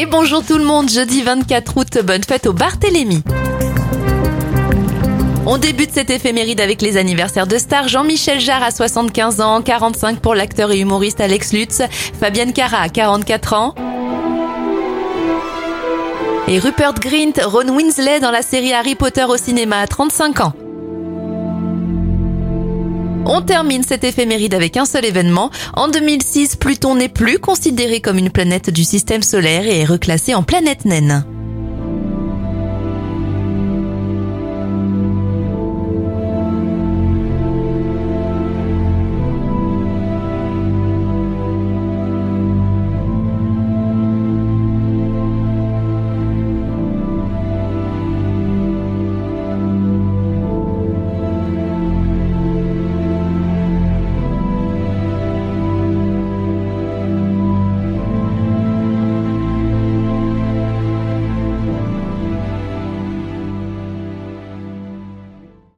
Et bonjour tout le monde, jeudi 24 août, bonne fête au Barthélémy. On débute cette éphéméride avec les anniversaires de stars. Jean-Michel Jarre à 75 ans, 45 pour l'acteur et humoriste Alex Lutz, Fabienne Cara à 44 ans. Et Rupert Grint, Ron Winsley dans la série Harry Potter au cinéma à 35 ans. On termine cette éphéméride avec un seul événement. En 2006, Pluton n'est plus considéré comme une planète du système solaire et est reclassé en planète naine.